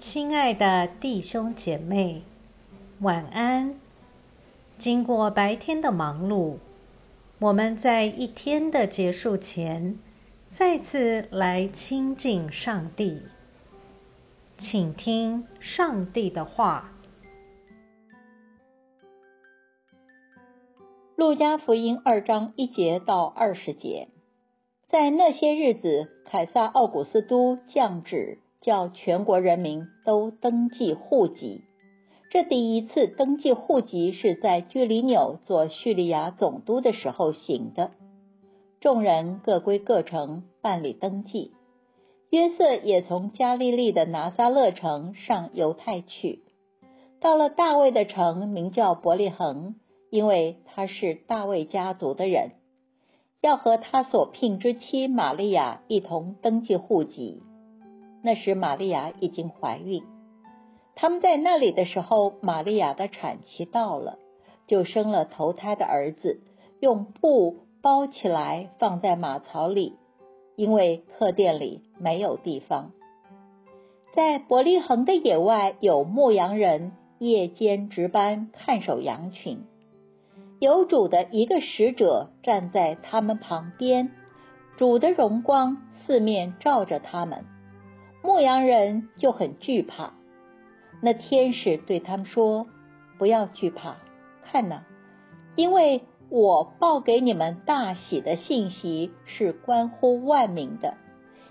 亲爱的弟兄姐妹，晚安。经过白天的忙碌，我们在一天的结束前，再次来亲近上帝，请听上帝的话。路加福音二章一节到二十节，在那些日子，凯撒奥古斯都降旨，叫全国人民都登记户籍。这第一次登记户籍是在居里纽做叙利亚总督的时候行的。众人各归各城办理登记。约瑟也从加利利的拿撒勒城上犹太去，到了大卫的城，名叫伯利恒。因为他是大卫家族的人，要和他所聘之妻玛利亚一同登记户籍。那时玛利亚已经怀孕。他们在那里的时候，玛利亚的产期到了，就生了头胎的儿子，用布包起来放在马槽里，因为客店里没有地方。在伯利恒的野外，有牧羊人夜间值班看守羊群。有主的一个使者站在他们旁边，主的荣光四面照着他们，牧羊人就很惧怕。那天使对他们说：“不要惧怕，看呐，因为我报给你们大喜的信息是关乎万民的，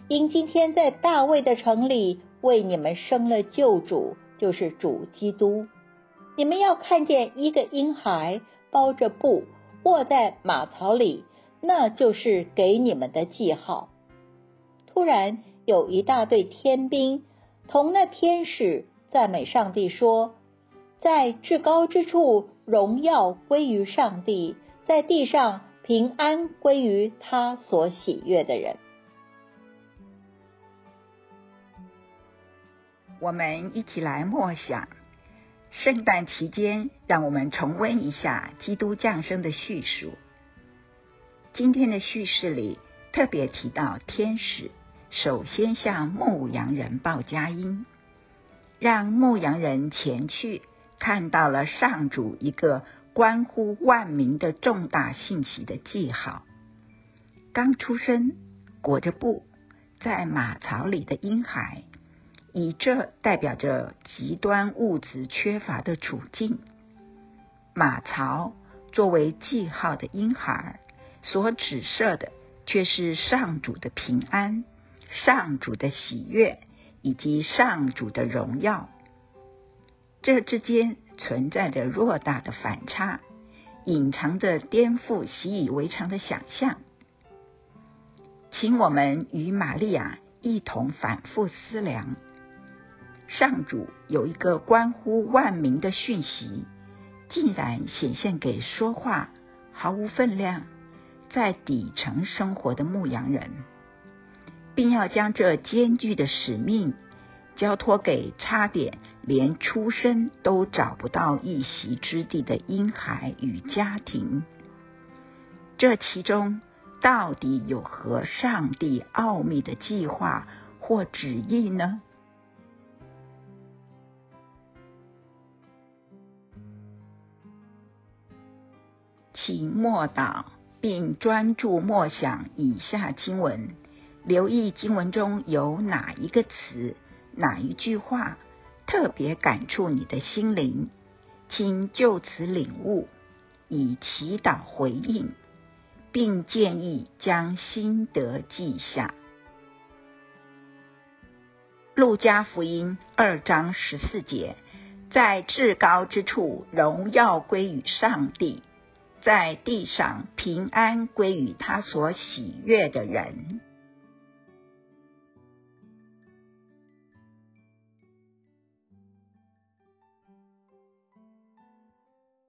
因今天在大卫的城里为你们生了救主，就是主基督。你们要看见一个婴孩。”包着布卧在马槽里，那就是给你们的记号。突然有一大队天兵同那天使赞美上帝说：“在至高之处荣耀归于上帝，在地上平安归于他所喜悦的人。”我们一起来默想。圣诞期间，让我们重温一下基督降生的叙述。今天的叙事里特别提到，天使首先向牧羊人报佳音，让牧羊人前去，看到了上主一个关乎万民的重大信息的记号：刚出生、裹着布在马槽里的婴孩。以这代表着极端物质缺乏的处境，马槽作为记号的婴孩所指涉的，却是上主的平安、上主的喜悦以及上主的荣耀。这之间存在着偌大的反差，隐藏着颠覆习以为常的想象。请我们与玛利亚一同反复思量。上主有一个关乎万民的讯息，竟然显现给说话毫无分量、在底层生活的牧羊人，并要将这艰巨的使命交托给差点连出生都找不到一席之地的婴孩与家庭。这其中到底有何上帝奥秘的计划或旨意呢？请默祷，并专注默想以下经文，留意经文中有哪一个词、哪一句话特别感触你的心灵，请就此领悟，以祈祷回应，并建议将心得记下。路加福音二章十四节，在至高之处，荣耀归于上帝。在地上平安归于他所喜悦的人。